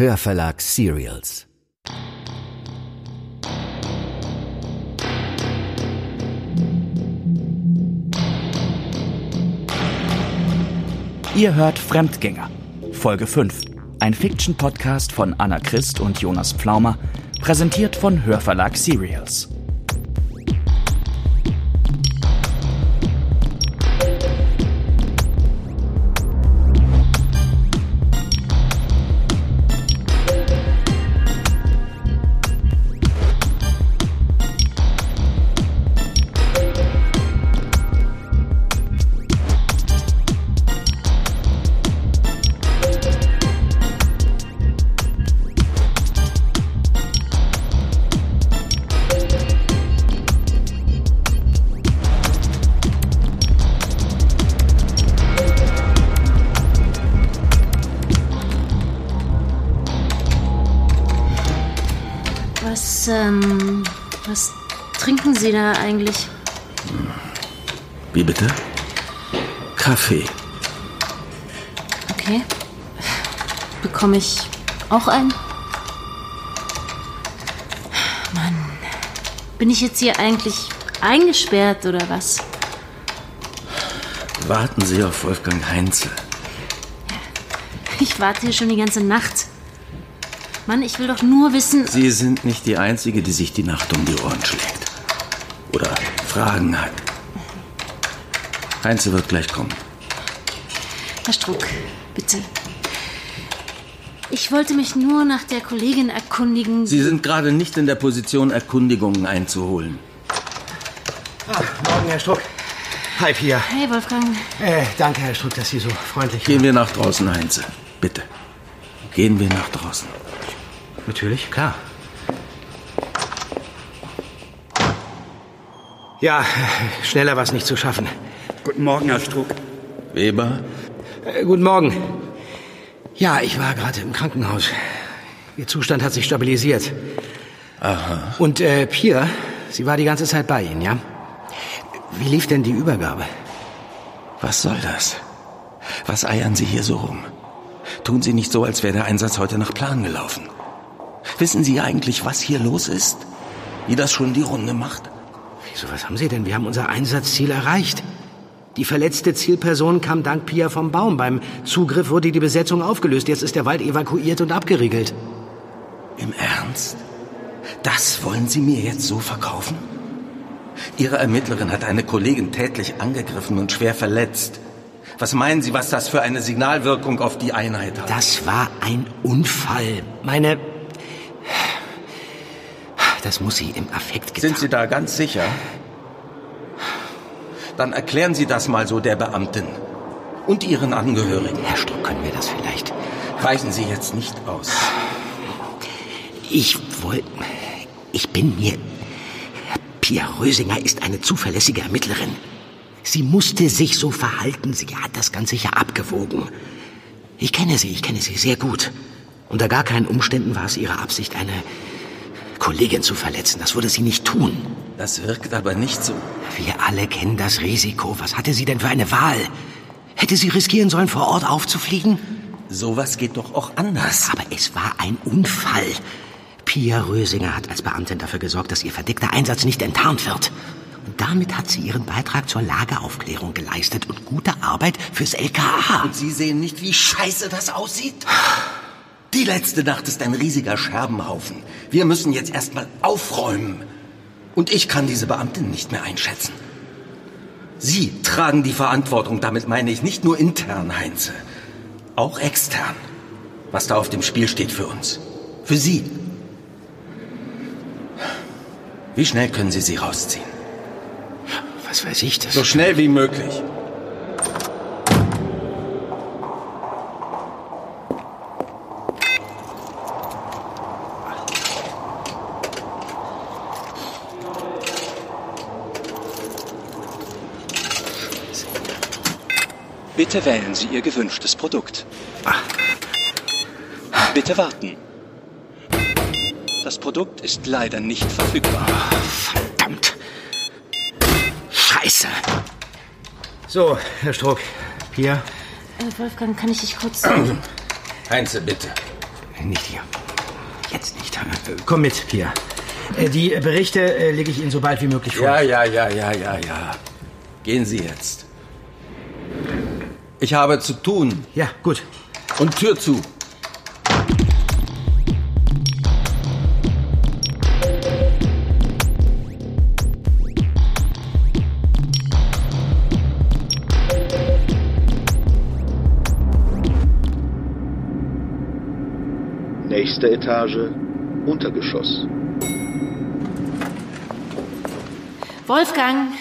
Hörverlag Serials. Ihr hört Fremdgänger, Folge 5. Ein Fiction-Podcast von Anna Christ und Jonas Pflaumer, präsentiert von Hörverlag Serials. Kaffee. Okay. Bekomme ich auch einen? Mann. Bin ich jetzt hier eigentlich eingesperrt oder was? Warten Sie auf Wolfgang Heinze. Ich warte hier schon die ganze Nacht. Mann, ich will doch nur wissen. Sie sind nicht die Einzige, die sich die Nacht um die Ohren schlägt. Oder Fragen hat. Heinze wird gleich kommen. Herr Struck, bitte. Ich wollte mich nur nach der Kollegin erkundigen. Sie sind gerade nicht in der Position, Erkundigungen einzuholen. Ah, morgen, Herr Struck. Hi, Pia. Hey, Wolfgang. Äh, danke, Herr Struck, dass Sie so freundlich Gehen wir nach draußen, Heinze. Bitte. Gehen wir nach draußen. Natürlich, klar. Ja, schneller war es nicht zu schaffen. Guten Morgen, Herr Struck. Weber? Äh, guten Morgen. Ja, ich war gerade im Krankenhaus. Ihr Zustand hat sich stabilisiert. Aha. Und äh, Pia, sie war die ganze Zeit bei Ihnen, ja? Wie lief denn die Übergabe? Was soll das? Was eiern Sie hier so rum? Tun Sie nicht so, als wäre der Einsatz heute nach Plan gelaufen. Wissen Sie eigentlich, was hier los ist? Wie das schon die Runde macht? Wieso, was haben Sie denn? Wir haben unser Einsatzziel erreicht. Die verletzte Zielperson kam dank Pia vom Baum. Beim Zugriff wurde die Besetzung aufgelöst. Jetzt ist der Wald evakuiert und abgeriegelt. Im Ernst? Das wollen Sie mir jetzt so verkaufen? Ihre Ermittlerin hat eine Kollegin tätlich angegriffen und schwer verletzt. Was meinen Sie, was das für eine Signalwirkung auf die Einheit hat? Das war ein Unfall. Meine. Das muss sie im Affekt getan Sind Sie da ganz sicher? Dann erklären Sie das mal so der Beamtin und Ihren Angehörigen. Herr Struck, können wir das vielleicht? Weichen Sie jetzt nicht aus. Ich wollte. Ich bin mir. Pia Rösinger ist eine zuverlässige Ermittlerin. Sie musste sich so verhalten. Sie hat das Ganze ja abgewogen. Ich kenne sie, ich kenne sie sehr gut. Unter gar keinen Umständen war es ihre Absicht, eine Kollegin zu verletzen. Das würde sie nicht tun. Das wirkt aber nicht so. Wir alle kennen das Risiko. Was hatte sie denn für eine Wahl? Hätte sie riskieren sollen, vor Ort aufzufliegen? Sowas geht doch auch anders. Aber es war ein Unfall. Pia Rösinger hat als Beamtin dafür gesorgt, dass ihr verdeckter Einsatz nicht enttarnt wird. Und damit hat sie ihren Beitrag zur Lageaufklärung geleistet und gute Arbeit fürs LKA. Und Sie sehen nicht, wie scheiße das aussieht? Die letzte Nacht ist ein riesiger Scherbenhaufen. Wir müssen jetzt erstmal aufräumen. Und ich kann diese Beamtin nicht mehr einschätzen. Sie tragen die Verantwortung, damit meine ich nicht nur intern, Heinze, auch extern. Was da auf dem Spiel steht für uns. Für Sie. Wie schnell können Sie sie rausziehen? Was weiß ich das? So schnell wie möglich. Bitte wählen Sie Ihr gewünschtes Produkt. Bitte warten. Das Produkt ist leider nicht verfügbar. Verdammt. Scheiße. So, Herr Struck. Pia? Äh, Wolfgang, kann ich dich kurz. Heinze, bitte. Nicht hier. Jetzt nicht. Komm mit, Pia. Äh, Die Berichte äh, lege ich Ihnen so bald wie möglich vor. Ja, ja, ja, ja, ja, ja. Gehen Sie jetzt. Ich habe zu tun. Ja, gut. Und Tür zu. Nächste Etage, Untergeschoss. Wolfgang,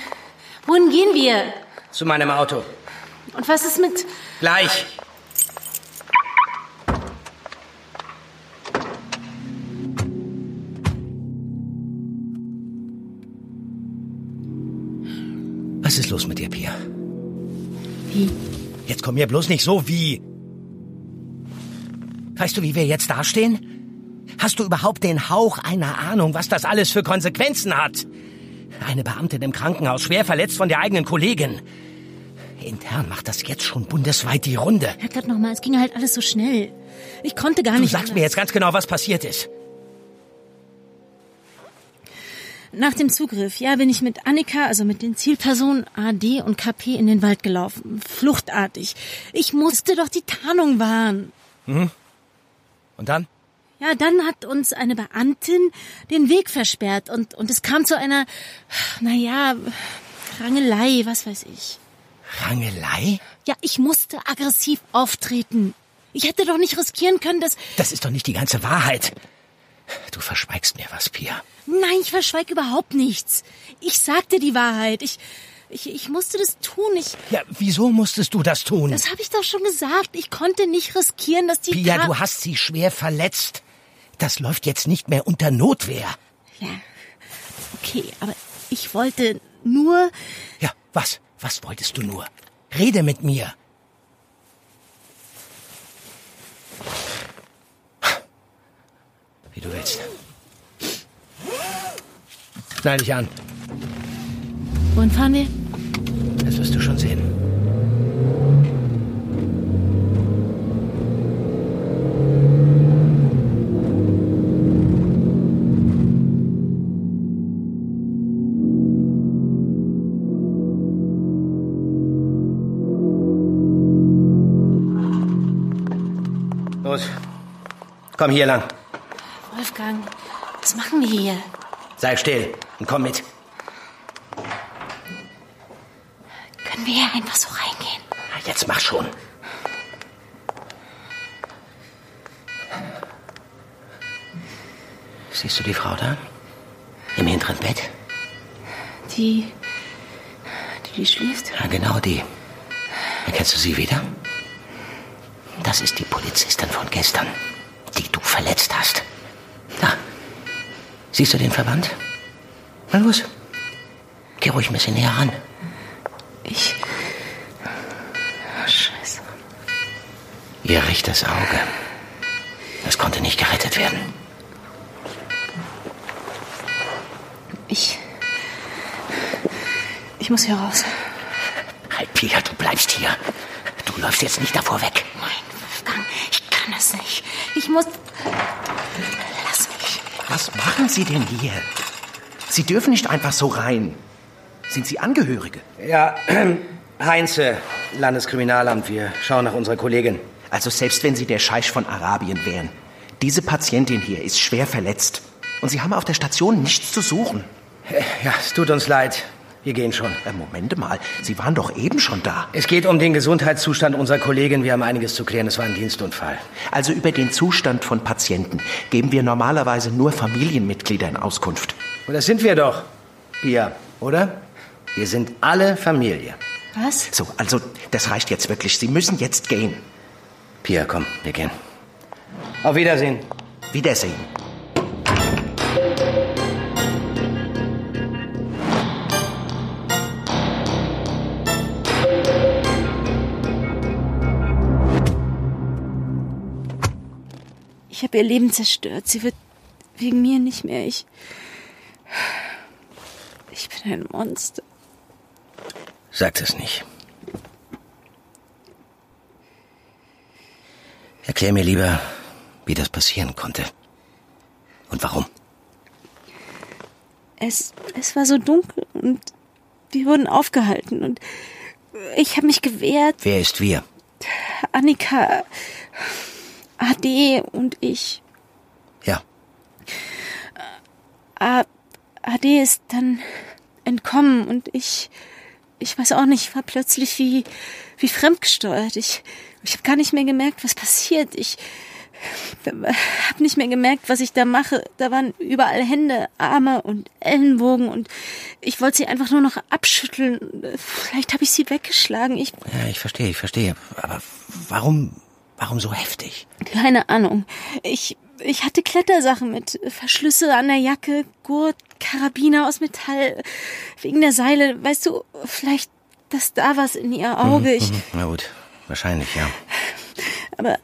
wohin gehen wir? Zu meinem Auto. Und was ist mit... Gleich. Was ist los mit dir, Pia? Wie? Jetzt komm mir bloß nicht so wie. Weißt du, wie wir jetzt dastehen? Hast du überhaupt den Hauch einer Ahnung, was das alles für Konsequenzen hat? Eine Beamtin im Krankenhaus, schwer verletzt von der eigenen Kollegin. Intern macht das jetzt schon bundesweit die Runde. Herrgott nochmal, es ging halt alles so schnell. Ich konnte gar Du nicht... sagst mir jetzt ganz genau, was passiert ist. Nach dem Zugriff, ja, bin ich mit Annika, also mit den Zielpersonen AD und KP in den Wald gelaufen. Fluchtartig. Ich musste doch die Tarnung wahren. Und dann? Ja, dann hat uns eine Beamtin den Weg versperrt und, und es kam zu einer, naja, Rangelei, was weiß ich. Rangelei? Ja, ich musste aggressiv auftreten. Ich hätte doch nicht riskieren können, dass... Das ist doch nicht die ganze Wahrheit. Du verschweigst mir was, Pia. Nein, ich verschweig überhaupt nichts. Ich sagte die Wahrheit. Ich, ich, ich musste das tun. Ich, Ja, wieso musstest du das tun? das habe ich doch schon gesagt. Ich konnte nicht riskieren, dass die... Pia, Ka- du hast sie schwer verletzt. Das läuft jetzt nicht mehr unter Notwehr. Ja, okay, aber ich wollte nur... Ja, was? Was wolltest du nur? Rede mit mir. Wie du willst. Schnall dich an. Fahren wir? Das wirst du schon sehen. Los. Komm hier lang. Wolfgang, was machen wir hier? Sei still und komm mit. Können wir hier einfach so reingehen? Na, Jetzt mach schon. Siehst du die Frau da? Im hinteren Bett? Die... Die, die schläft? Ja, genau die. Erkennst du sie wieder? Das ist die Polizistin von gestern, die du verletzt hast. Da. Siehst du den Verband? Na los. Geh ruhig ein bisschen näher ran. Ich... Oh, scheiße. Ihr rechtes Auge. Das konnte nicht gerettet werden. Ich... Ich muss hier raus. Halt, Pia, du bleibst hier. Du läufst jetzt nicht davor weg. Nein, Wolfgang, ich kann es nicht. Ich muss... Lass mich. Was machen Sie denn hier? Sie dürfen nicht einfach so rein. Sind Sie Angehörige? Ja, Heinze, Landeskriminalamt, wir schauen nach unserer Kollegin. Also selbst wenn Sie der Scheich von Arabien wären. Diese Patientin hier ist schwer verletzt. Und Sie haben auf der Station nichts zu suchen. Ja, es tut uns leid. Wir gehen schon. Äh, Moment mal, Sie waren doch eben schon da. Es geht um den Gesundheitszustand unserer Kollegin. Wir haben einiges zu klären. Es war ein Dienstunfall. Also über den Zustand von Patienten geben wir normalerweise nur Familienmitgliedern Auskunft. Und das sind wir doch, Pia, oder? Wir sind alle Familie. Was? So, also das reicht jetzt wirklich. Sie müssen jetzt gehen. Pia, komm, wir gehen. Auf Wiedersehen. Wiedersehen. Ich habe ihr Leben zerstört. Sie wird wegen mir nicht mehr. Ich. Ich bin ein Monster. Sagt es nicht. Erklär mir lieber, wie das passieren konnte. Und warum? Es, es war so dunkel und wir wurden aufgehalten und ich habe mich gewehrt. Wer ist wir? Annika, AD und ich. Ja. A AD ist dann entkommen und ich, ich weiß auch nicht, war plötzlich wie, wie fremdgesteuert. Ich, ich habe gar nicht mehr gemerkt, was passiert. Ich habe nicht mehr gemerkt, was ich da mache. Da waren überall Hände, Arme und Ellenbogen und ich wollte sie einfach nur noch abschütteln. Vielleicht habe ich sie weggeschlagen. Ich Ja, ich verstehe, ich verstehe. Aber warum, warum so heftig? keine Ahnung. Ich ich hatte Klettersachen mit Verschlüsse an der Jacke, Gurt, Karabiner aus Metall, wegen der Seile. Weißt du, vielleicht dass da was in ihr Auge. Ich, Mhm, Na gut, wahrscheinlich, ja. aber,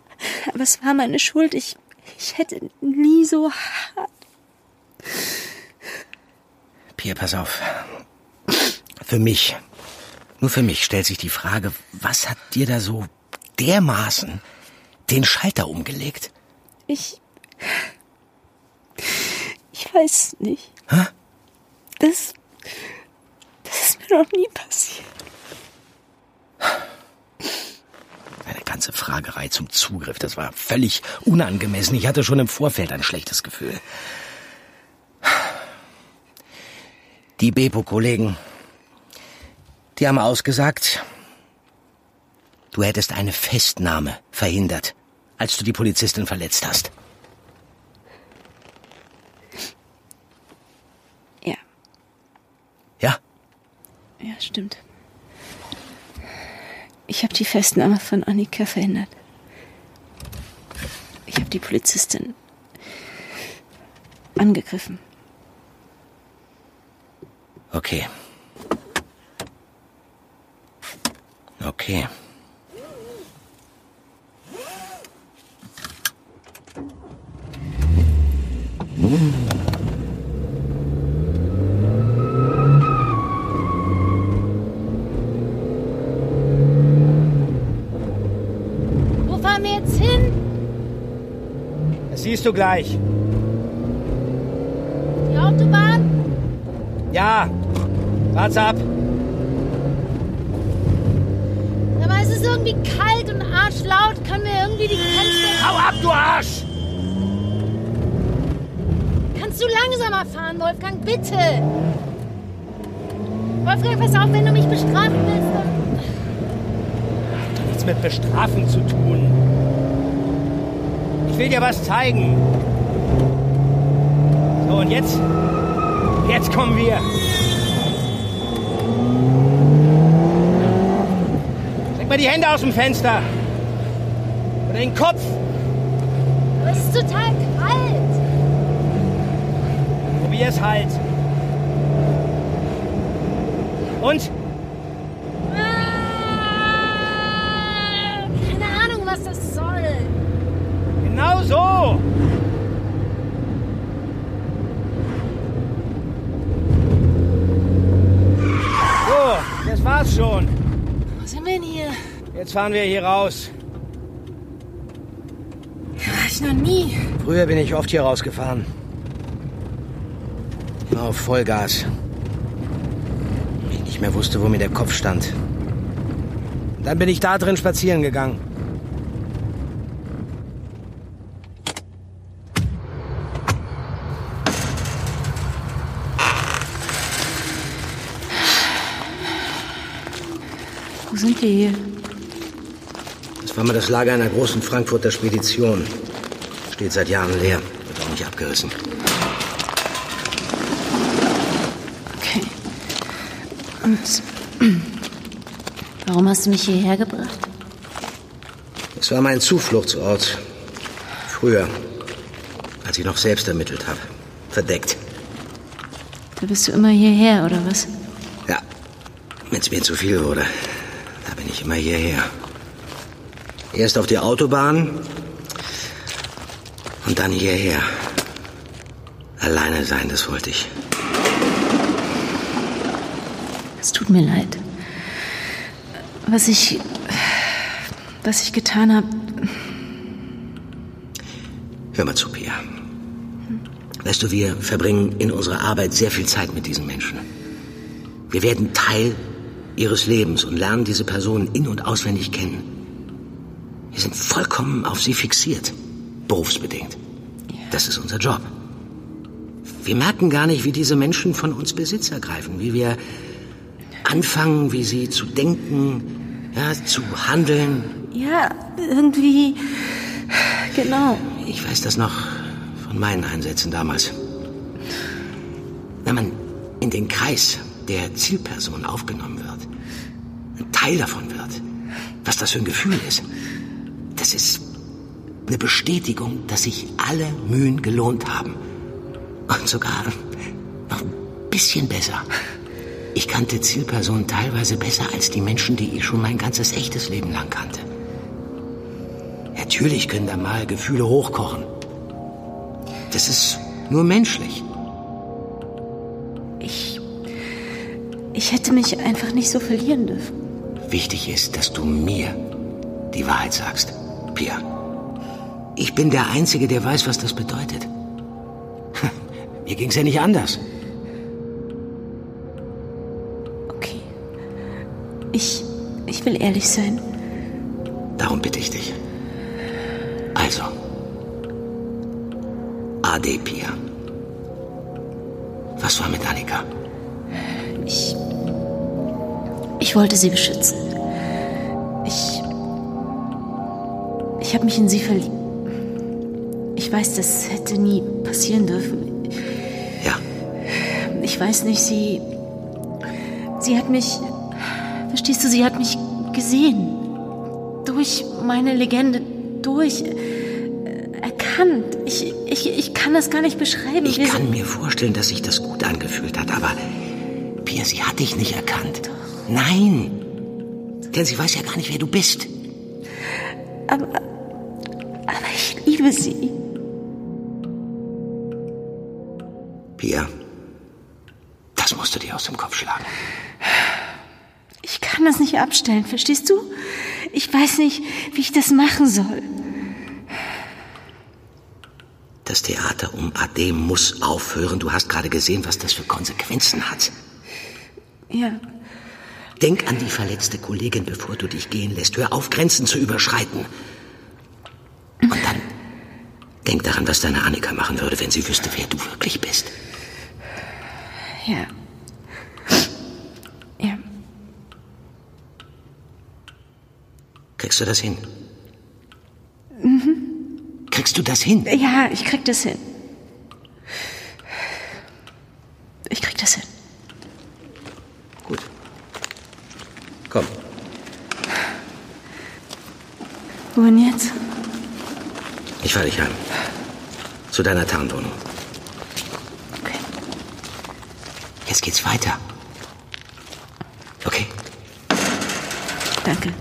aber es war meine Schuld. Ich, ich hätte nie so hart. Pia, pass auf. Für mich, nur für mich stellt sich die Frage, was hat dir da so dermaßen den Schalter umgelegt? Ich. Ich weiß nicht. Hä? Das. Das ist mir noch nie passiert. Eine ganze Fragerei zum Zugriff, das war völlig unangemessen. Ich hatte schon im Vorfeld ein schlechtes Gefühl. Die Bepo-Kollegen, die haben ausgesagt, du hättest eine Festnahme verhindert, als du die Polizistin verletzt hast. Ja, Ja? ja, stimmt. Ich habe die Festnahme von Annika verhindert. Ich habe die Polizistin angegriffen. Okay. Okay. Wo fahren wir jetzt hin? Du gleich. Die Autobahn? Ja. Wart's ab. Aber es ist irgendwie kalt und arschlaut. Können wir irgendwie die Fenster... Hau ab, du Arsch! Kannst du langsamer fahren, Wolfgang, bitte? Wolfgang, pass auf, wenn du mich bestrafen willst, dann... Nichts mit Bestrafen zu tun. Ich will dir was zeigen. So, und jetzt? Jetzt kommen wir. Steck mal die Hände aus dem Fenster. Oder den Kopf. Aber es ist total kalt. Probier es halt. Und? Ah, Keine Ahnung, was das soll. Genau so. So, das war's schon. Wo sind wir denn hier? Jetzt fahren wir hier raus. War ich noch nie. Früher bin ich oft hier rausgefahren. Immer auf Vollgas. Ich nicht mehr wusste, wo mir der Kopf stand. Dann bin ich da drin spazieren gegangen. Wo sind wir hier? Das war mal das Lager einer großen Frankfurter Spedition. Steht seit Jahren leer. Wird auch nicht abgerissen. Okay. Und warum hast du mich hierher gebracht? Es war mein Zufluchtsort. Früher, als ich noch selbst ermittelt habe. Verdeckt. Da bist du immer hierher, oder was? Ja, wenn es mir zu viel wurde, da bin ich immer hierher. Erst auf die Autobahn und dann hierher. Alleine sein, das wollte ich. Es tut mir leid. Was ich. Was ich getan habe. Hör mal zu, Pia. Weißt du, wir verbringen in unserer Arbeit sehr viel Zeit mit diesen Menschen. Wir werden Teil ihres Lebens und lernen diese Personen in- und auswendig kennen. Wir sind vollkommen auf sie fixiert, berufsbedingt. Das ist unser Job. Wir merken gar nicht, wie diese Menschen von uns Besitz ergreifen, wie wir anfangen, wie sie zu denken, ja, zu handeln. Ja, irgendwie. Genau. Ich weiß das noch von meinen Einsätzen damals. Wenn man in den Kreis der Zielperson aufgenommen wird, ein Teil davon wird, was das für ein Gefühl ist, das ist eine Bestätigung, dass sich alle Mühen gelohnt haben. Und sogar noch ein bisschen besser. Ich kannte Zielpersonen teilweise besser als die Menschen, die ich schon mein ganzes echtes Leben lang kannte. Natürlich können da mal Gefühle hochkochen. Das ist nur menschlich. Ich. Ich hätte mich einfach nicht so verlieren dürfen. Wichtig ist, dass du mir die Wahrheit sagst, Pia. Ich bin der Einzige, der weiß, was das bedeutet. Mir ging's ja nicht anders. Okay. Ich. Ich will ehrlich sein. Darum bitte ich dich. Also. Ade, Pia. Was war mit Annika? Ich. Ich wollte sie beschützen. Ich habe mich in sie verliebt. Ich weiß, das hätte nie passieren dürfen. Ja. Ich weiß nicht, sie. Sie hat mich. Verstehst du, sie hat mich gesehen. Durch meine Legende. Durch. Erkannt. Ich, ich, ich kann das gar nicht beschreiben. Ich Wir kann mir vorstellen, dass sich das gut angefühlt hat, aber Pia, sie hat dich nicht erkannt. Nein. Denn sie weiß ja gar nicht, wer du bist. Aber. Liebe sie. Pia, das musst du dir aus dem Kopf schlagen. Ich kann das nicht abstellen, verstehst du? Ich weiß nicht, wie ich das machen soll. Das Theater um Ade muss aufhören. Du hast gerade gesehen, was das für Konsequenzen hat. Ja, Denk an die verletzte Kollegin, bevor du dich gehen lässt. Hör auf, Grenzen zu überschreiten. Und dann denk daran, was deine Annika machen würde, wenn sie wüsste, wer du wirklich bist. ja. Ja, Kriegst du das hin? Kriegst du das hin? ja, ich krieg das hin. Ich krieg das hin. Gut. Komm, Wohin jetzt? Ich fahr dich heim. Zu deiner Tarnwohnung. Okay. Jetzt geht's weiter. Okay? Danke.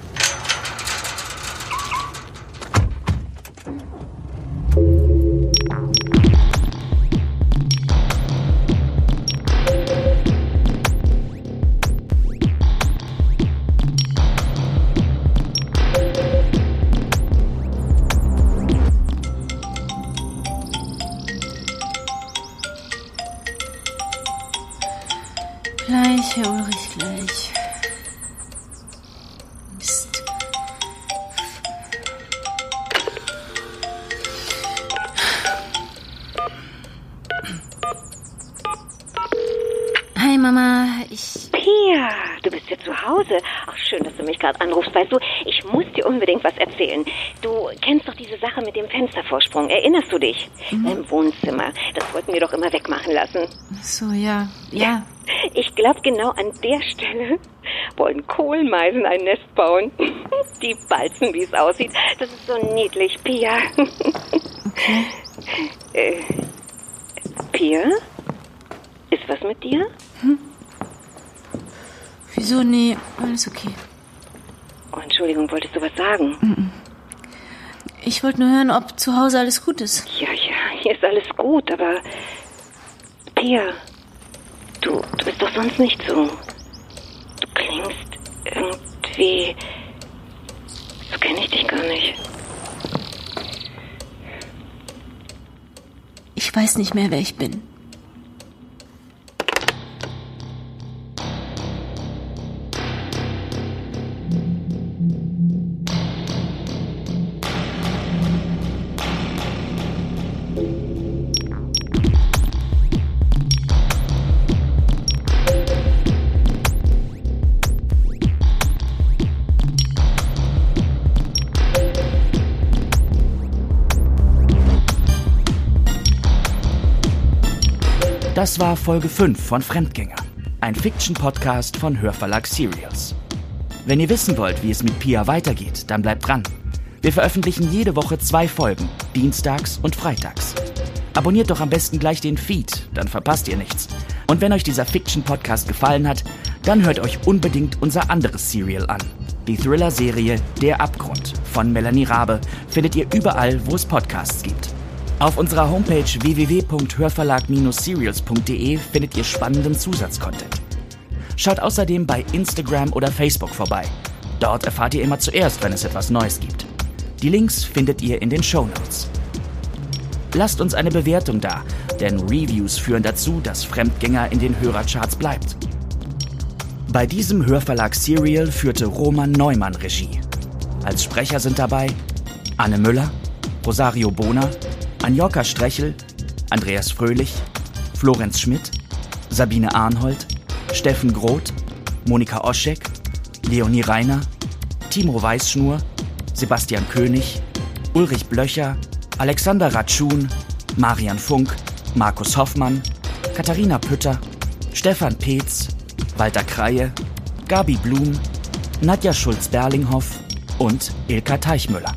Mama. Ich. Pia, du bist ja zu Hause. Ach, schön, dass du mich gerade anrufst. Weißt du, ich muss dir unbedingt was erzählen. Du kennst doch diese Sache mit dem Fenstervorsprung. Erinnerst du dich? Im Wohnzimmer. Das wollten wir doch immer wegmachen lassen. So, ja. Ja. Ich glaube, genau an der Stelle wollen Kohlmeisen ein Nest bauen. Die balzen, wie es aussieht. Das ist so niedlich, Pia. Okay. äh, Pia? Ist was mit dir? Wieso? Nee, alles okay. Oh, Entschuldigung, wolltest du was sagen? Ich wollte nur hören, ob zu Hause alles gut ist. Ja, ja, hier ist alles gut, aber. Pia, du, du bist doch sonst nicht so. Du klingst irgendwie. So kenne ich dich gar nicht. Ich weiß nicht mehr, wer ich bin. Das war Folge 5 von Fremdgänger, ein Fiction-Podcast von Hörverlag Serials. Wenn ihr wissen wollt, wie es mit Pia weitergeht, dann bleibt dran. Wir veröffentlichen jede Woche zwei Folgen, dienstags und freitags. Abonniert doch am besten gleich den Feed, dann verpasst ihr nichts. Und wenn euch dieser Fiction-Podcast gefallen hat, dann hört euch unbedingt unser anderes Serial an. Die Thriller-Serie Der Abgrund von Melanie Rabe findet ihr überall, wo es Podcasts gibt. Auf unserer Homepage www.hörverlag-serials.de findet ihr spannenden Zusatzcontent. Schaut außerdem bei Instagram oder Facebook vorbei. Dort erfahrt ihr immer zuerst, wenn es etwas Neues gibt. Die Links findet ihr in den Show Notes. Lasst uns eine Bewertung da, denn Reviews führen dazu, dass Fremdgänger in den Hörercharts bleibt. Bei diesem Hörverlag Serial führte Roman Neumann Regie. Als Sprecher sind dabei Anne Müller, Rosario Bona, Anjoka Strechel, Andreas Fröhlich, Florenz Schmidt, Sabine Arnhold, Steffen Groth, Monika Oschek, Leonie Reiner, Timo Weißschnur, Sebastian König, Ulrich Blöcher, Alexander Ratschun, Marian Funk, Markus Hoffmann, Katharina Pütter, Stefan Peetz, Walter Kreie, Gabi Blum, Nadja Schulz-Berlinghoff und Ilka Teichmüller.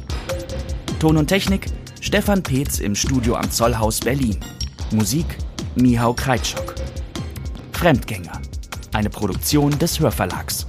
Ton und Technik Stefan Peetz im Studio am Zollhaus Berlin. Musik Mihau Kreitschok. Fremdgänger. Eine Produktion des Hörverlags.